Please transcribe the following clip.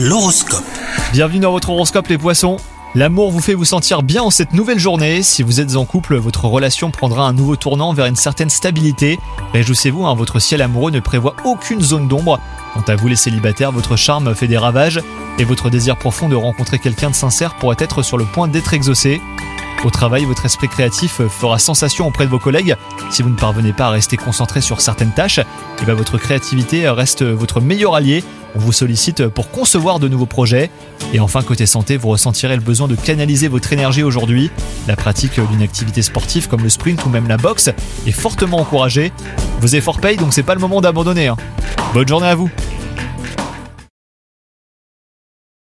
L'horoscope. Bienvenue dans votre horoscope les poissons. L'amour vous fait vous sentir bien en cette nouvelle journée. Si vous êtes en couple, votre relation prendra un nouveau tournant vers une certaine stabilité. Réjouissez-vous, hein, votre ciel amoureux ne prévoit aucune zone d'ombre. Quant à vous les célibataires, votre charme fait des ravages et votre désir profond de rencontrer quelqu'un de sincère pourrait être sur le point d'être exaucé. Au travail, votre esprit créatif fera sensation auprès de vos collègues. Si vous ne parvenez pas à rester concentré sur certaines tâches, eh ben, votre créativité reste votre meilleur allié. On vous sollicite pour concevoir de nouveaux projets. Et enfin, côté santé, vous ressentirez le besoin de canaliser votre énergie aujourd'hui. La pratique d'une activité sportive comme le sprint ou même la boxe est fortement encouragée. Vos efforts payent, donc c'est pas le moment d'abandonner. hein. Bonne journée à vous